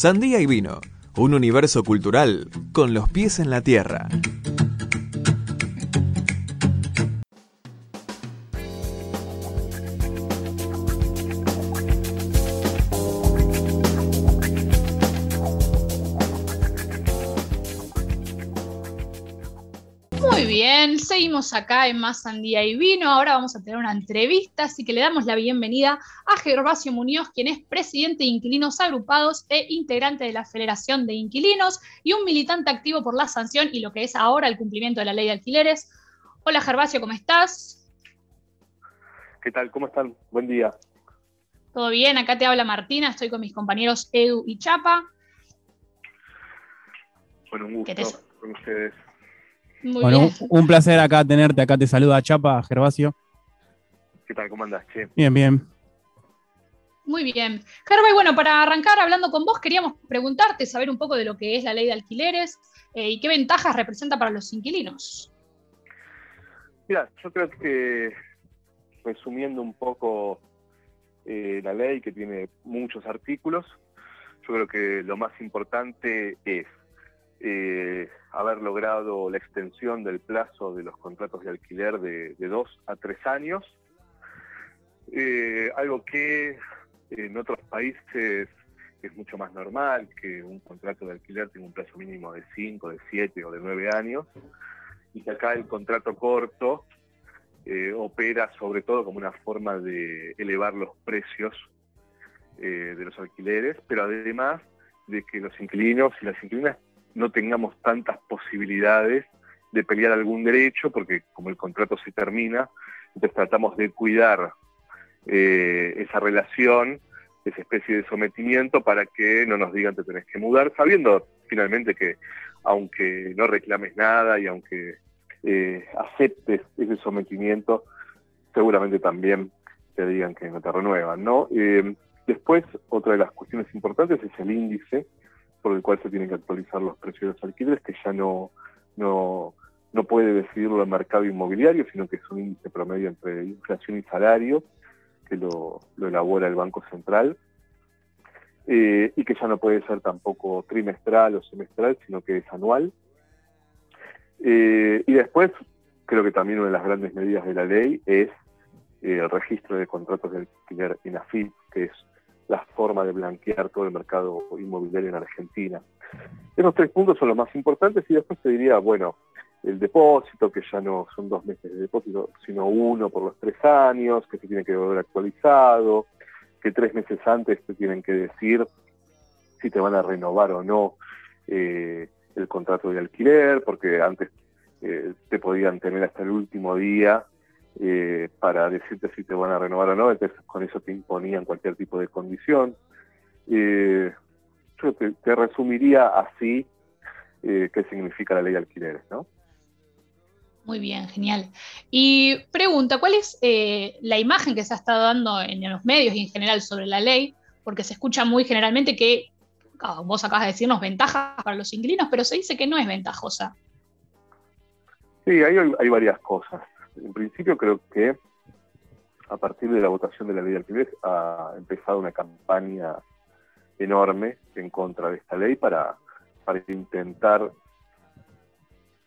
Sandía y Vino, un universo cultural con los pies en la tierra. Acá en Más Sandía y Vino. Ahora vamos a tener una entrevista, así que le damos la bienvenida a Gervasio Muñoz, quien es presidente de Inquilinos Agrupados e integrante de la Federación de Inquilinos y un militante activo por la sanción y lo que es ahora el cumplimiento de la ley de alquileres. Hola Gervasio, ¿cómo estás? ¿Qué tal? ¿Cómo están? Buen día. Todo bien, acá te habla Martina, estoy con mis compañeros Edu y Chapa. Bueno, un gusto con ustedes. Muy bueno, bien. un, un placer acá tenerte. Acá te saluda Chapa, Gervasio. ¿Qué tal? ¿Cómo andás, che? Bien, bien. Muy bien. Gervay, bueno, para arrancar hablando con vos, queríamos preguntarte, saber un poco de lo que es la ley de alquileres eh, y qué ventajas representa para los inquilinos. Mira, yo creo que resumiendo un poco eh, la ley, que tiene muchos artículos, yo creo que lo más importante es eh, haber logrado la extensión del plazo de los contratos de alquiler de, dos a tres años, eh, algo que en otros países es mucho más normal que un contrato de alquiler tenga un plazo mínimo de cinco, de siete o de nueve años, y que acá el contrato corto eh, opera sobre todo como una forma de elevar los precios eh, de los alquileres, pero además de que los inquilinos y las inquilinas no tengamos tantas posibilidades de pelear algún derecho, porque como el contrato se termina, entonces tratamos de cuidar eh, esa relación, esa especie de sometimiento para que no nos digan te tenés que mudar, sabiendo finalmente que aunque no reclames nada y aunque eh, aceptes ese sometimiento, seguramente también te digan que no te renuevan, ¿no? Eh, después, otra de las cuestiones importantes es el índice por el cual se tienen que actualizar los precios de los alquileres, que ya no, no, no puede decidirlo el mercado inmobiliario, sino que es un índice promedio entre inflación y salario, que lo, lo elabora el Banco Central, eh, y que ya no puede ser tampoco trimestral o semestral, sino que es anual. Eh, y después, creo que también una de las grandes medidas de la ley es eh, el registro de contratos de alquiler en AFIP, que es la forma de blanquear todo el mercado inmobiliario en Argentina. Esos tres puntos son los más importantes y después te diría, bueno, el depósito, que ya no son dos meses de depósito, sino uno por los tres años, que se tiene que volver actualizado, que tres meses antes te tienen que decir si te van a renovar o no eh, el contrato de alquiler, porque antes eh, te podían tener hasta el último día eh, para decirte si te van a renovar o no, entonces con eso te imponían cualquier tipo de condición. Eh, yo te, te, resumiría así eh, qué significa la ley de alquileres, ¿no? Muy bien, genial. Y pregunta, ¿cuál es eh, la imagen que se ha estado dando en los medios y en general sobre la ley? Porque se escucha muy generalmente que, oh, vos acabas de decirnos ventajas para los inquilinos, pero se dice que no es ventajosa. Sí, hay, hay varias cosas. En principio creo que a partir de la votación de la ley de alquileres ha empezado una campaña enorme en contra de esta ley para, para intentar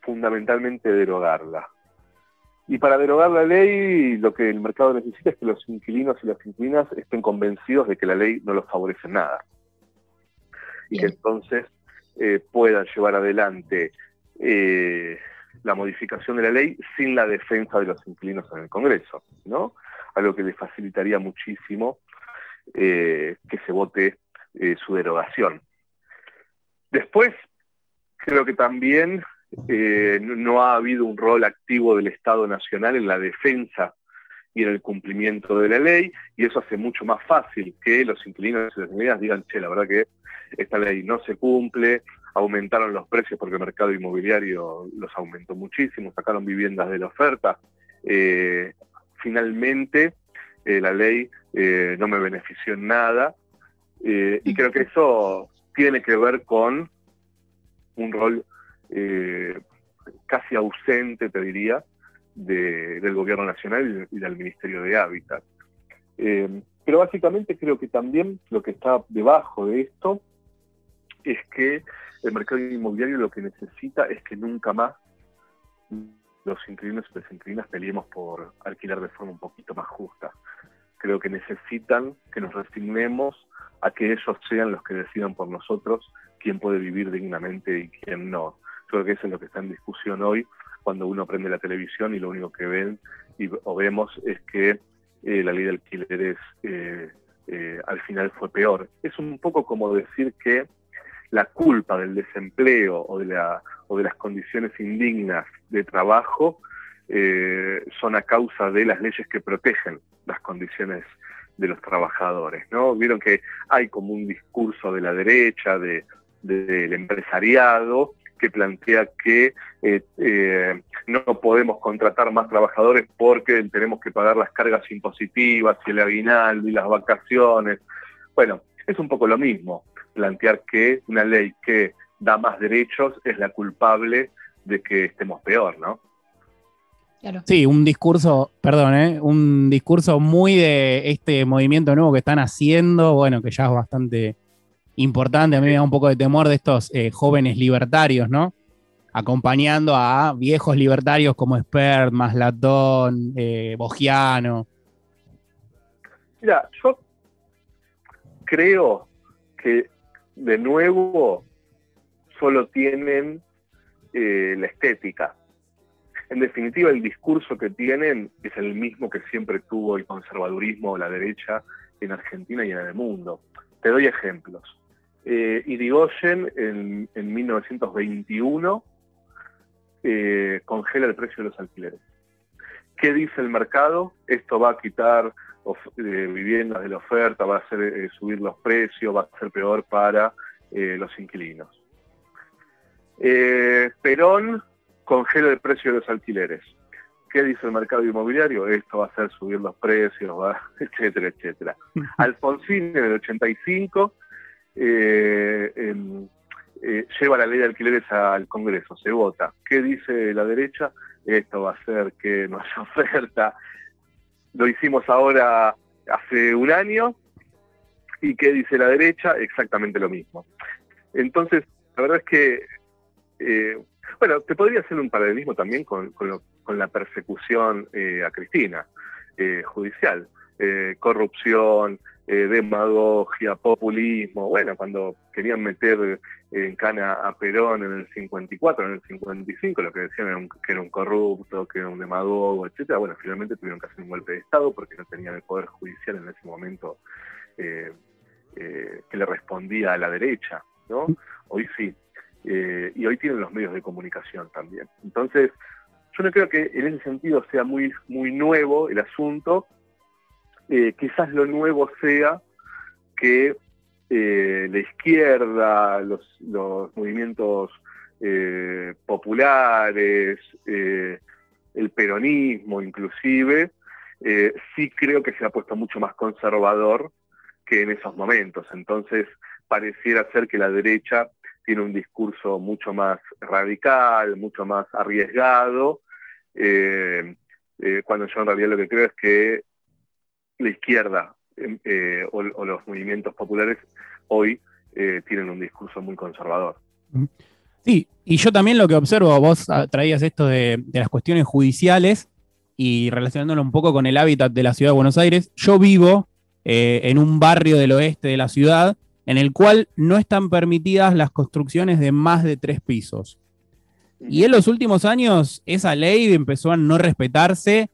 fundamentalmente derogarla. Y para derogar la ley, lo que el mercado necesita es que los inquilinos y las inquilinas estén convencidos de que la ley no los favorece en nada. Y que entonces eh, puedan llevar adelante eh, la modificación de la ley sin la defensa de los inquilinos en el Congreso, ¿no? Algo que les facilitaría muchísimo eh, que se vote eh, su derogación. Después, creo que también eh, no ha habido un rol activo del Estado Nacional en la defensa y en el cumplimiento de la ley, y eso hace mucho más fácil que los inquilinos y las inquilinas digan, che, la verdad que esta ley no se cumple, aumentaron los precios porque el mercado inmobiliario los aumentó muchísimo, sacaron viviendas de la oferta. Eh, finalmente, eh, la ley eh, no me benefició en nada, y creo que eso tiene que ver con un rol casi ausente, te diría, de, del gobierno nacional y del Ministerio de Hábitat. Pero básicamente creo que también lo que está debajo de esto es que el mercado inmobiliario lo que necesita es que nunca más los inquilinos y las inquilinas peleemos por alquilar de forma un poquito más justa. Creo que necesitan que nos resignemos a que ellos sean los que decidan por nosotros quién puede vivir dignamente y quién no. Yo creo que eso es lo que está en discusión hoy cuando uno prende la televisión y lo único que ven y, o vemos es que eh, la ley de alquileres eh, eh, al final fue peor. Es un poco como decir que la culpa del desempleo o de, la, o de las condiciones indignas de trabajo eh, son a causa de las leyes que protegen las condiciones de los trabajadores, ¿no? Vieron que hay como un discurso de la derecha, de, del empresariado, que plantea que eh, eh, no podemos contratar más trabajadores porque tenemos que pagar las cargas impositivas y el aguinaldo y las vacaciones. Bueno, es un poco lo mismo plantear que una ley que da más derechos es la culpable de que estemos peor, ¿no? Sí, un discurso, perdón, ¿eh? un discurso muy de este movimiento nuevo que están haciendo, bueno, que ya es bastante importante, a mí me da un poco de temor de estos eh, jóvenes libertarios, ¿no? Acompañando a viejos libertarios como Spert, Maslatón, eh, Bogiano. Mira, yo creo que de nuevo solo tienen eh, la estética. En definitiva, el discurso que tienen es el mismo que siempre tuvo el conservadurismo o la derecha en Argentina y en el mundo. Te doy ejemplos. Eh, Irigoyen en, 1921 eh, congela el precio de los alquileres. ¿Qué dice el mercado? Esto va a quitar viviendas de la oferta, va a hacer eh, subir los precios, va a ser peor para eh, los inquilinos. Eh, Perón congela el precio de los alquileres. ¿Qué dice el mercado inmobiliario? Esto va a hacer subir los precios, etcétera, etcétera. Alfonsín en el 85 em, lleva la ley de alquileres al Congreso, se vota. ¿Qué dice la derecha? Esto va a hacer que no haya oferta, lo hicimos ahora hace un año. ¿Y qué dice la derecha? Exactamente lo mismo. Entonces, la verdad es que, eh, bueno, te podría hacer un paralelismo también con, la persecución eh, a Cristina, eh, judicial. corrupción, eh, demagogia, populismo. Bueno, cuando querían meter en cana a Perón en el 54, en el 55, lo que decían era que era un corrupto, que era un demagogo, etcétera. Bueno, finalmente tuvieron que hacer un golpe de Estado porque no tenían el poder judicial en ese momento eh, eh, que le respondía a la derecha, ¿no? Hoy sí. y hoy tienen los medios de comunicación también. Entonces, yo no creo que en ese sentido sea muy, muy nuevo el asunto, eh, quizás lo nuevo sea que eh, la izquierda, los, movimientos eh, populares, el peronismo inclusive, sí creo que se ha puesto mucho más conservador que en esos momentos. Entonces, pareciera ser que la derecha tiene un discurso mucho más radical, mucho más arriesgado, cuando yo en realidad lo que creo es que la izquierda em, eh, o, los movimientos populares hoy eh, tienen un discurso muy conservador. Sí, y yo también lo que observo, vos traías esto de, las cuestiones judiciales y relacionándolo un poco con el hábitat de la ciudad de Buenos Aires, yo vivo eh, en un barrio del oeste de la ciudad en el cual no están permitidas las construcciones de más de tres pisos. Y en los últimos años esa ley empezó a no respetarse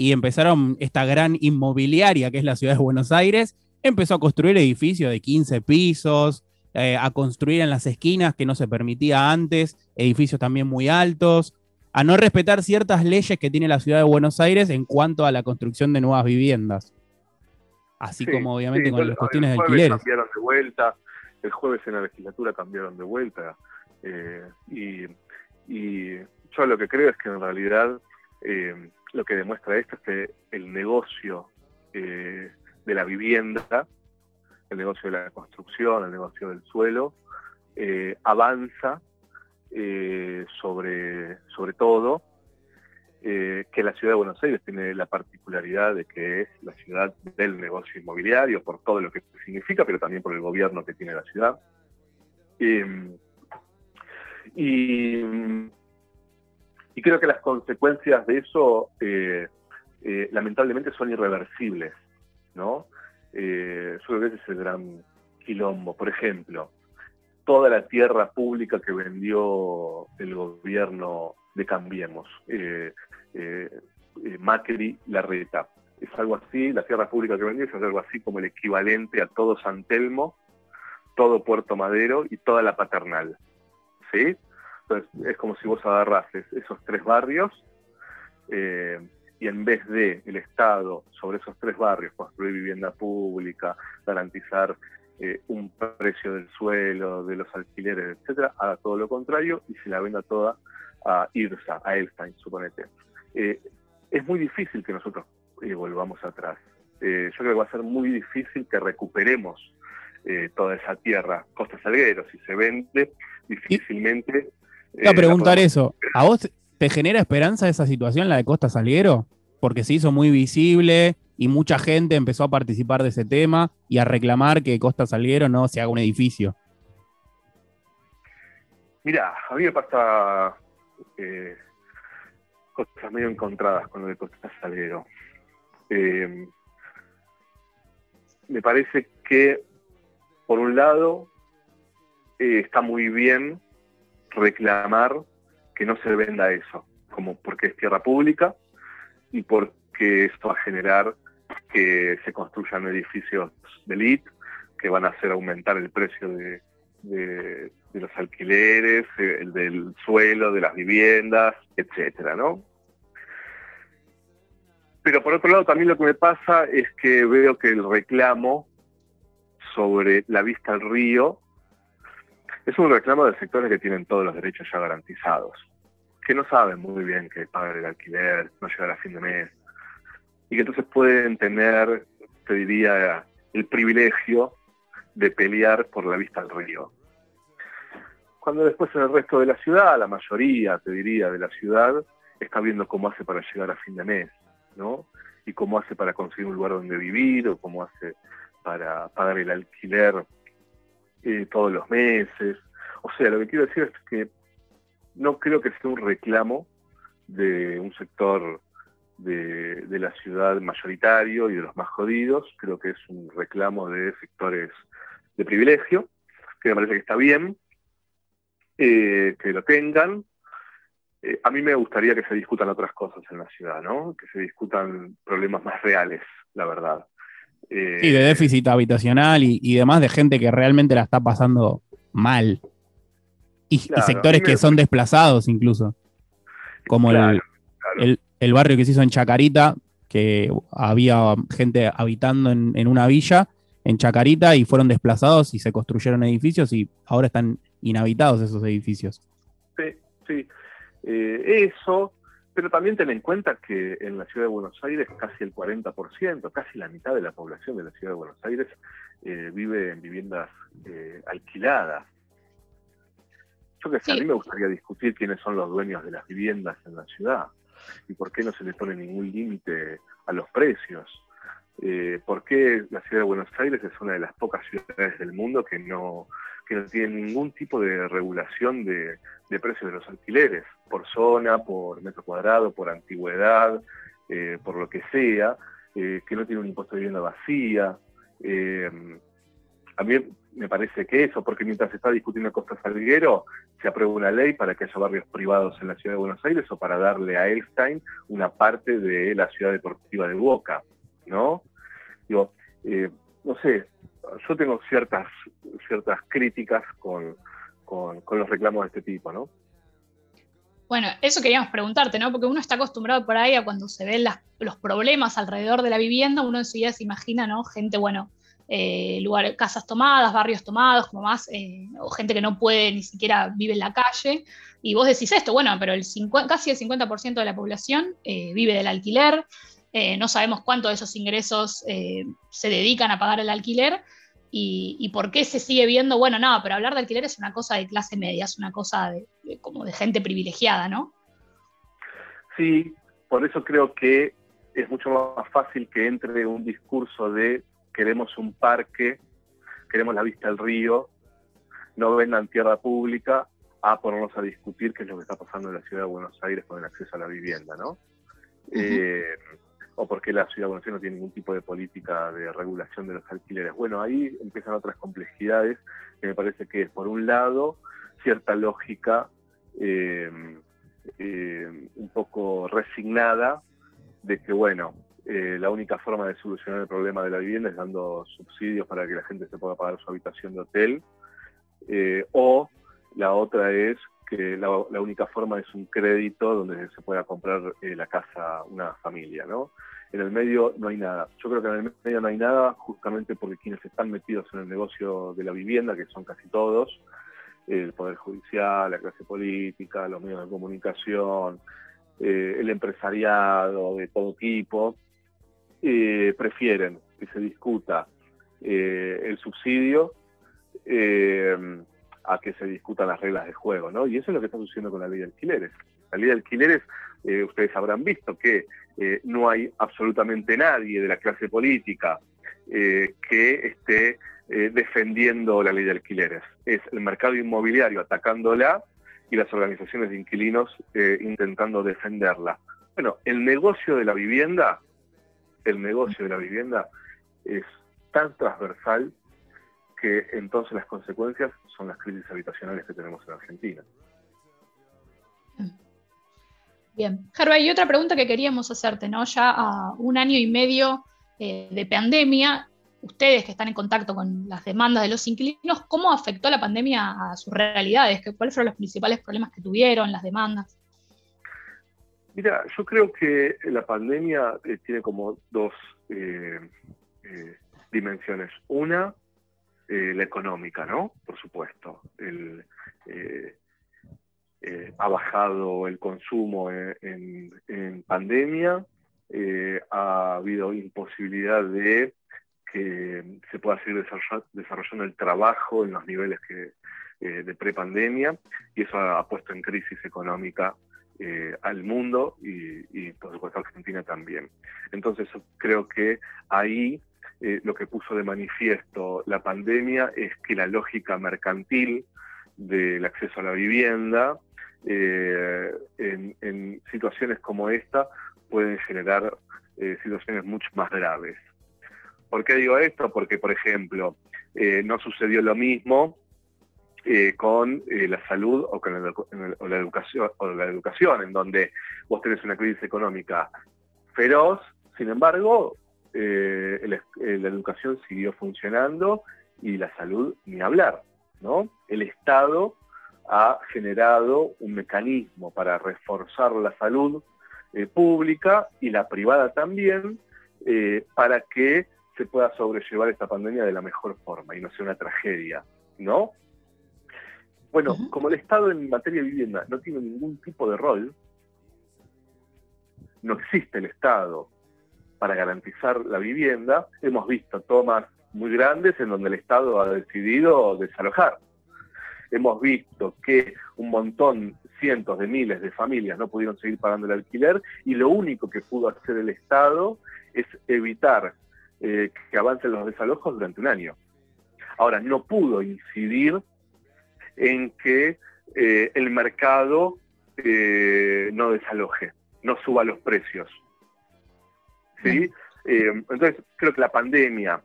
y empezaron esta gran inmobiliaria que es la ciudad de Buenos Aires, empezó a construir edificios de 15 pisos, eh, a construir en las esquinas que no se permitía antes, edificios también muy altos, a no respetar ciertas leyes que tiene la ciudad de Buenos Aires en cuanto a la construcción de nuevas viviendas. Así como obviamente con las cuestiones de alquileres. Cambiaron de vuelta, el jueves en la legislatura cambiaron de vuelta. Eh, y, yo lo que creo es que en realidad eh, lo que demuestra esto es que el negocio eh, de la vivienda, el negocio de la construcción, el negocio del suelo, eh, avanza sobre, sobre todo que la ciudad de Buenos Aires tiene la particularidad de que es la ciudad del negocio inmobiliario, por todo lo que significa, pero también por el gobierno que tiene la ciudad. Y, creo que las consecuencias de eso eh, eh, lamentablemente son irreversibles, ¿no? Eh, yo que ese es el gran quilombo. Por ejemplo, toda la tierra pública que vendió el gobierno de Cambiemos, eh, Macri Larreta. Es algo así, la tierra pública que vendió es algo así como el equivalente a todo San Telmo, todo Puerto Madero y toda la Paternal. ¿Sí? Entonces es como si vos agarrases esos tres barrios eh, y en vez de el Estado sobre esos tres barrios construir vivienda pública, garantizar eh, un precio del suelo, de los alquileres, etcétera, haga todo lo contrario y se la venda toda a IRSA, a Elstein, suponete. Eh, es muy difícil que nosotros eh, volvamos atrás. yo creo que va a ser muy difícil que recuperemos toda esa tierra. Costa Salguero, si se vende, difícilmente. Voy a preguntar eso. ¿A vos ¿Te genera esperanza esa situación, la de Costa Salguero? Porque se hizo muy visible y mucha gente empezó a participar de ese tema y a reclamar que Costa Salguero no se haga un edificio. Mira, a mí me pasa eh, cosas medio encontradas con lo de Costa Salguero. Eh, me parece que, por un lado, eh, está muy bien reclamar que no se venda eso, como porque es tierra pública y porque esto va a generar que se construyan edificios de elite que van a hacer aumentar el precio de, los alquileres, el del suelo, de las viviendas, etcétera, ¿no? Pero por otro lado también lo que me pasa es que veo que el reclamo sobre la vista al río es un reclamo de sectores que tienen todos los derechos ya garantizados que no saben muy bien que pagar el alquiler, no llegar a fin de mes, y que entonces pueden tener, te diría, el privilegio de pelear por la vista al río. Cuando después en el resto de la ciudad, la mayoría, te diría, de la ciudad, está viendo cómo hace para llegar a fin de mes, ¿no? Y cómo hace para conseguir un lugar donde vivir, o cómo hace para pagar el alquiler eh, todos los meses. O sea, lo que quiero decir es que no creo que sea un reclamo de un sector de, la ciudad mayoritario y de los más jodidos, creo que es un reclamo de sectores de privilegio, que me parece que está bien, eh, que lo tengan. Eh, a mí me gustaría que se discutan otras cosas en la ciudad, ¿no? Que se discutan problemas más reales, la verdad. Eh, sí, de déficit habitacional y, y demás de gente que realmente la está pasando mal. Y, sectores que son desplazados incluso. Como el, el, barrio que se hizo en Chacarita, que había gente habitando en, una villa en Chacarita y fueron desplazados y se construyeron edificios y ahora están inhabitados esos edificios. Sí, sí. Eh, eso, pero también ten en cuenta que en la ciudad de Buenos Aires casi el 40%, casi la mitad de la población de la ciudad de Buenos Aires eh, vive en viviendas eh, alquiladas. Yo que sé, a mí me gustaría discutir quiénes son los dueños de las viviendas en la ciudad y por qué no se le pone ningún límite a los precios. Eh, ¿Por qué la ciudad de Buenos Aires es una de las pocas ciudades del mundo que no, que no tiene ningún tipo de regulación de, precios de los alquileres? Por zona, por metro cuadrado, por antigüedad, eh, por lo que sea, eh, que no tiene un impuesto de vivienda vacía. a mí me parece que eso, porque mientras se está discutiendo Costa Salguero, se aprueba una ley para que haya barrios privados en la ciudad de Buenos Aires o para darle a Elstein una parte de la ciudad deportiva de Boca, ¿no? Digo, eh, no sé, yo tengo ciertas, ciertas críticas con, los reclamos de este tipo, ¿no? Bueno, eso queríamos preguntarte, ¿no? Porque uno está acostumbrado por ahí a cuando se ven los problemas alrededor de la vivienda, uno enseguida se imagina, ¿no? Gente, bueno, eh, casas tomadas, barrios tomados, como más, eh, o gente que no puede ni siquiera vive en la calle. Y vos decís esto, bueno, pero el casi el 50% de la población eh, vive del alquiler, no sabemos cuánto de esos ingresos se dedican a pagar el alquiler. Y, por qué se sigue viendo, bueno, no, pero hablar de alquiler es una cosa de clase media, es una cosa de, como de gente privilegiada, ¿no? Sí, por eso creo que es mucho más fácil que entre un discurso de queremos un parque, queremos la vista al río, no vendan tierra pública a ponernos a discutir qué es lo que está pasando en la ciudad de Buenos Aires con el acceso a la vivienda, ¿no? Eh, o porque la ciudad de Buenos Aires no tiene ningún tipo de política de regulación de los alquileres. Bueno, ahí empiezan otras complejidades que me parece que es, por un lado, cierta lógica eh, eh, un poco resignada de que, bueno, la única forma de solucionar el problema de la vivienda es dando subsidios para que la gente se pueda pagar su habitación de hotel, o la otra es que la, única forma es un crédito donde se pueda comprar eh, la casa una familia, ¿no? En el medio no hay nada. Yo creo que en el medio no hay nada justamente porque quienes están metidos en el negocio de la vivienda, que son casi todos, el Poder Judicial, la clase política, los medios de comunicación, eh, el empresariado de todo tipo, eh, prefieren que se discuta el subsidio a que se discutan las reglas de juego, ¿no? Y eso es lo que está sucediendo con la ley de alquileres. La ley de alquileres, eh, ustedes habrán visto que eh, no hay absolutamente nadie de la clase política eh, que esté defendiendo la ley de alquileres. Es el mercado inmobiliario atacándola y las organizaciones de inquilinos intentando defenderla. Bueno, el negocio de la vivienda, el negocio de la vivienda es tan transversal que entonces las consecuencias son las crisis habitacionales que tenemos en Argentina. Bien, Gerba, y otra pregunta que queríamos hacerte, ¿no? Ya a un año y medio eh, de pandemia, ustedes que están en contacto con las demandas de los inquilinos, ¿cómo afectó la pandemia a sus realidades? ¿Cuáles fueron los principales problemas que tuvieron, las demandas? Mira, yo creo que la pandemia eh, tiene como dos eh, dimensiones. Una, eh, la económica, ¿no? Por supuesto. Eh, eh, ha bajado el consumo en, pandemia, ha habido imposibilidad de que se pueda seguir desarrollando el trabajo en los niveles que, de prepandemia y eso ha, puesto en crisis económica al mundo y, por supuesto a Argentina también. Entonces creo que ahí eh, lo que puso de manifiesto la pandemia es que la lógica mercantil del acceso a la vivienda eh, en, situaciones como esta pueden generar eh, situaciones mucho más graves. ¿Por qué digo esto? Porque, por ejemplo, no sucedió lo mismo con la salud o con la, educación, o la educación, en donde vos tenés una crisis económica feroz, sin embargo, eh, eh, la educación siguió funcionando y la salud ni hablar, ¿no? El Estado ha generado un mecanismo para reforzar la salud eh, pública y la privada también, para que se pueda sobrellevar esta pandemia de la mejor forma y no sea una tragedia, ¿no? Bueno, como el Estado en materia de vivienda no tiene ningún tipo de rol, no existe el Estado para garantizar la vivienda, hemos visto tomas muy grandes en donde el Estado ha decidido desalojar. Hemos visto que un montón, cientos de miles de familias no pudieron seguir pagando el alquiler y lo único que pudo hacer el Estado es evitar eh, que avancen los desalojos durante un año. Ahora, no pudo incidir en que eh, el mercado eh, no desaloje, no suba los precios. ¿Sí? Eh, entonces, creo que la pandemia,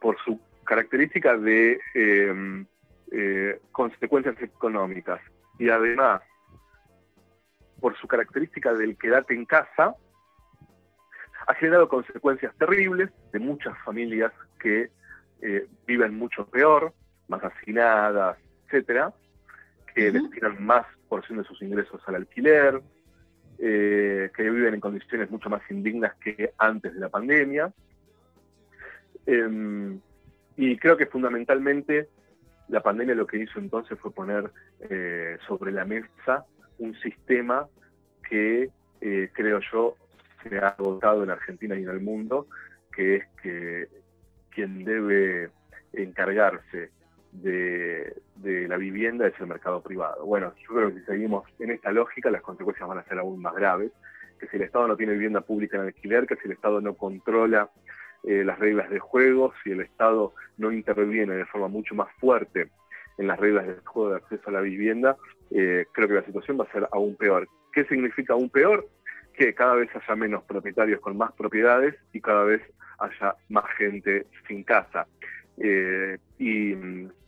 por su característica de em, eh, consecuencias económicas y además por su característica del quedarte en casa, ha generado consecuencias terribles de muchas familias que eh, viven mucho peor, más hacinadas, etcétera, que destinan más porción de sus ingresos al alquiler, eh, que viven en condiciones mucho más indignas que antes de la pandemia. Em, y creo que fundamentalmente la pandemia lo que hizo entonces fue poner eh, sobre la mesa un sistema que eh, creo yo se ha agotado en Argentina y en el mundo, que es que quien debe encargarse de, la vivienda es el mercado privado. Bueno, yo creo que si seguimos en esta lógica, las consecuencias van a ser aún más graves, que si el Estado no tiene vivienda pública en alquiler, que si el Estado no controla eh, las reglas de juego, si el Estado no interviene de forma mucho más fuerte en las reglas del juego de acceso a la vivienda, eh, creo que la situación va a ser aún peor. ¿Qué significa aún peor? Que cada vez haya menos propietarios con más propiedades y cada vez haya más gente sin casa. Eh, y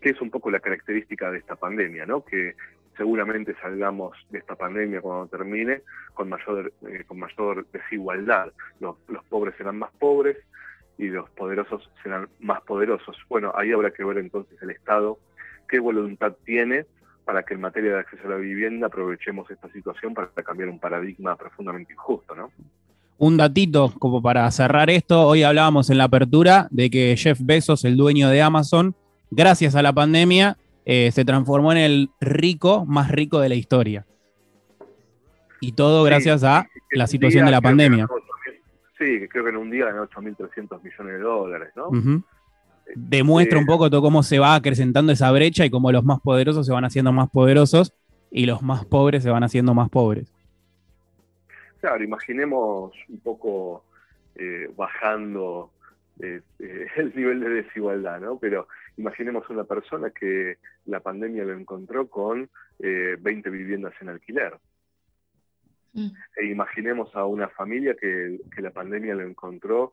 que es un poco la característica de esta pandemia, ¿no? Que seguramente salgamos de esta pandemia cuando termine con mayor, eh, con mayor desigualdad. Los, los pobres serán más pobres y los poderosos serán más poderosos. Bueno, ahí habrá que ver entonces el Estado qué voluntad tiene para que en materia de acceso a la vivienda aprovechemos esta situación para cambiar un paradigma profundamente injusto, ¿no? Un datito como para cerrar esto, hoy hablábamos en la apertura de que Jeff Bezos, el dueño de Amazon, gracias a la pandemia, eh, se transformó en el rico más rico de la historia. Y todo gracias a la situación de la pandemia. sí, creo que en un día ganó 8.300 millones de dólares, ¿no? Demuestra un poco todo cómo se va acrecentando esa brecha y cómo los más poderosos se van haciendo más poderosos y los más pobres se van haciendo más pobres. Claro, imaginemos un poco eh, bajando eh, eh, el nivel de desigualdad, ¿no? Pero imaginemos una persona que la pandemia lo encontró con 20 viviendas en alquiler. Mm. E imaginemos a una familia que, la pandemia lo encontró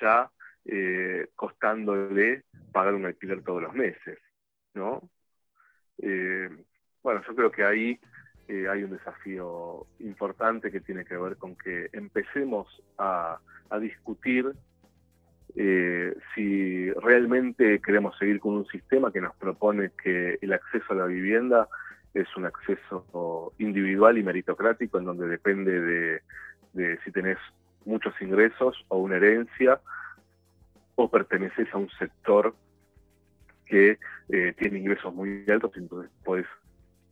ya costándole pagar un alquiler todos los meses, ¿no? bueno, yo creo que ahí eh, hay un desafío importante que tiene que ver con que empecemos a, discutir eh, si realmente queremos seguir con un sistema que nos propone que el acceso a la vivienda es un acceso individual y meritocrático en donde depende de, si tenés muchos ingresos o una herencia o perteneces a un sector que eh, tiene ingresos muy altos entonces podés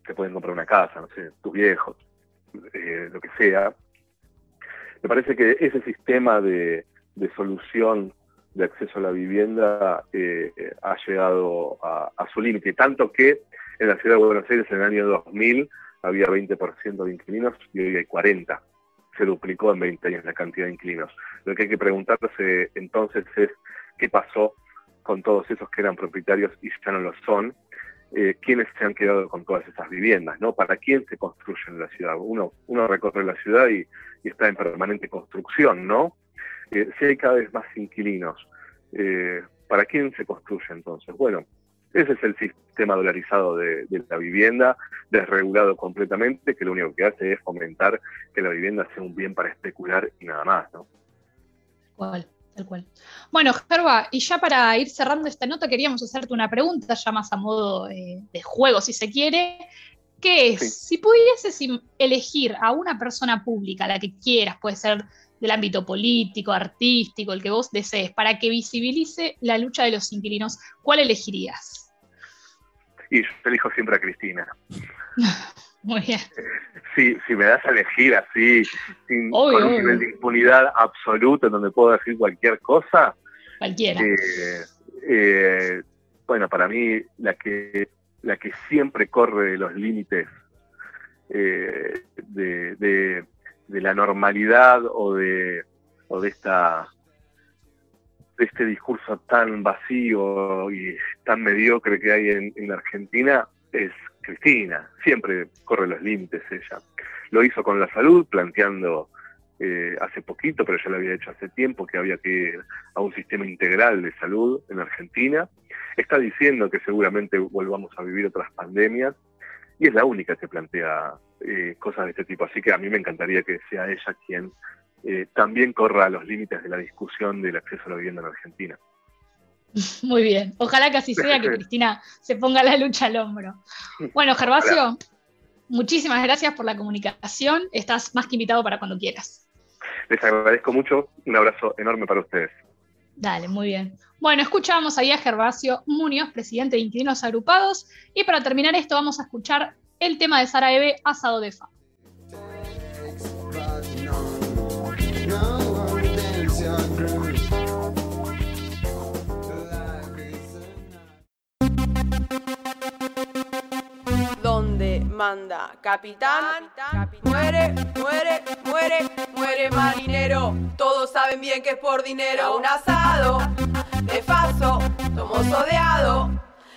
te pueden comprar una casa, no sé, tus viejos, eh, lo que sea. Me parece que ese sistema de, solución de acceso a la vivienda eh, ha llegado a, su límite, tanto que en la ciudad de Buenos Aires en el año 2000 había 20% de inquilinos y hoy hay 40. Se duplicó en 20 años la cantidad de inquilinos. Lo que hay que preguntarse entonces es qué pasó con todos esos que eran propietarios y ya no lo son, eh, quiénes se han quedado con todas esas viviendas, ¿no? ¿Para quién se construyen la ciudad? Uno, uno recorre la ciudad y, está en permanente construcción, ¿no? Eh, si hay cada vez más inquilinos, eh, ¿para quién se construye entonces? Bueno, ese es el sistema dolarizado de, la vivienda, desregulado completamente, que lo único que hace es fomentar que la vivienda sea un bien para especular y nada más, ¿no? ¿Cuál? Tal cual. Bueno, Gerba, y ya para ir cerrando esta nota, queríamos hacerte una pregunta, ya más a modo eh, de juego, si se quiere, que es, si pudieses elegir a una persona pública, la que quieras, puede ser del ámbito político, artístico, el que vos desees, para que visibilice la lucha de los inquilinos, ¿cuál elegirías? Y yo elijo siempre a Cristina. Muy bien. Si, si me das a elegir así, sin, con un nivel de impunidad absoluto en donde puedo decir cualquier cosa. Cualquiera. Eh, eh, bueno, para mí la que, la que siempre corre los límites eh, de, la normalidad o de, o de esta de este discurso tan vacío y tan mediocre que hay en, en Argentina es Cristina, siempre corre los límites ella. Lo hizo con la salud, planteando eh, hace poquito, pero ya lo había hecho hace tiempo, que había que ir a un sistema integral de salud en Argentina. Está diciendo que seguramente volvamos a vivir otras pandemias y es la única que plantea eh, cosas de este tipo. Así que a mí me encantaría que sea ella quien eh, también corra los límites de la discusión del acceso a la vivienda en Argentina. Muy bien. Ojalá que así sea, que Cristina se ponga la lucha al hombro. Bueno, Gervasio, muchísimas gracias por la comunicación. Estás más que invitado para cuando quieras. Les agradezco mucho. Un abrazo enorme para ustedes. Dale, muy bien. Bueno, escuchamos ahí a Gervasio Muñoz, presidente de Inquilinos Agrupados. Y para terminar esto, vamos a escuchar el tema de Sara Eve, Asado de Fa. Manda capitán, muere, muere, muere, muere marinero. Todos saben bien que es por dinero. Un asado de faso, tomo sodeado.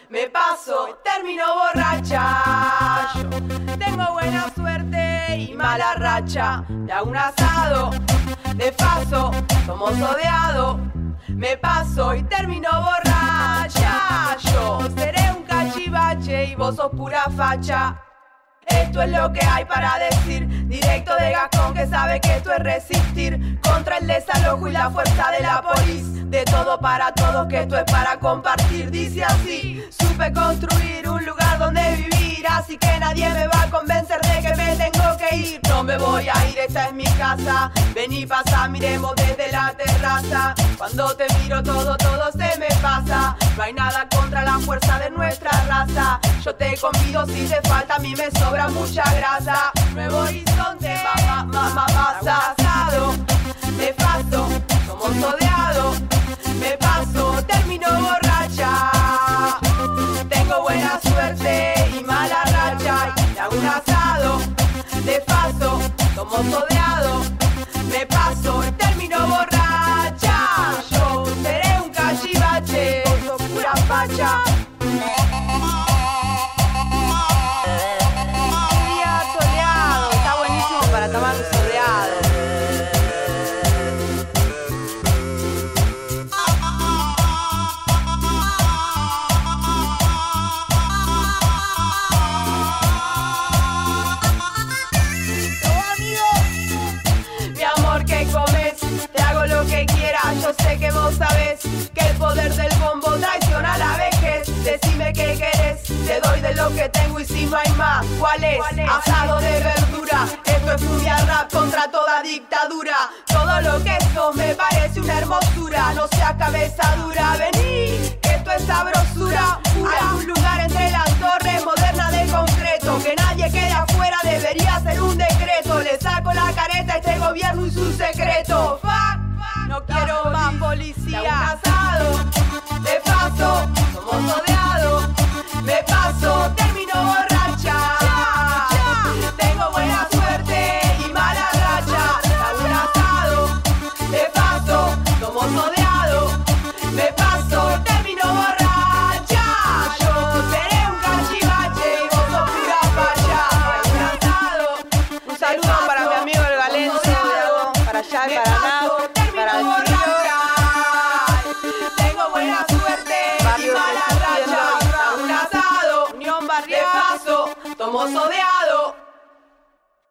me paso, termino borracha. Yo tengo buena suerte y mala racha. De hago un asado, de paso, somos odiados. Me paso y termino borracha. Yo seré un cachivache y vos sos pura facha. Esto es lo que hay para decir. Directo de Gascón que sabe que esto es resistir contra el desalojo y la fuerza de la polis. De todo para todos, que esto es para compartir. Dice así: Supe construir un lugar. Así que nadie me va a convencer de que me tengo que ir. No me voy a ir, esta es mi casa. Vení, pasa, miremos desde la terraza. Cuando te miro, todo, todo se me pasa. No hay nada contra la fuerza de nuestra raza. Yo te convido si te falta, a mí me sobra mucha grasa. Nuevo horizonte, mamá, mamá, pasa. Asado, me paso, somos odiados. Somos no quiero más policía.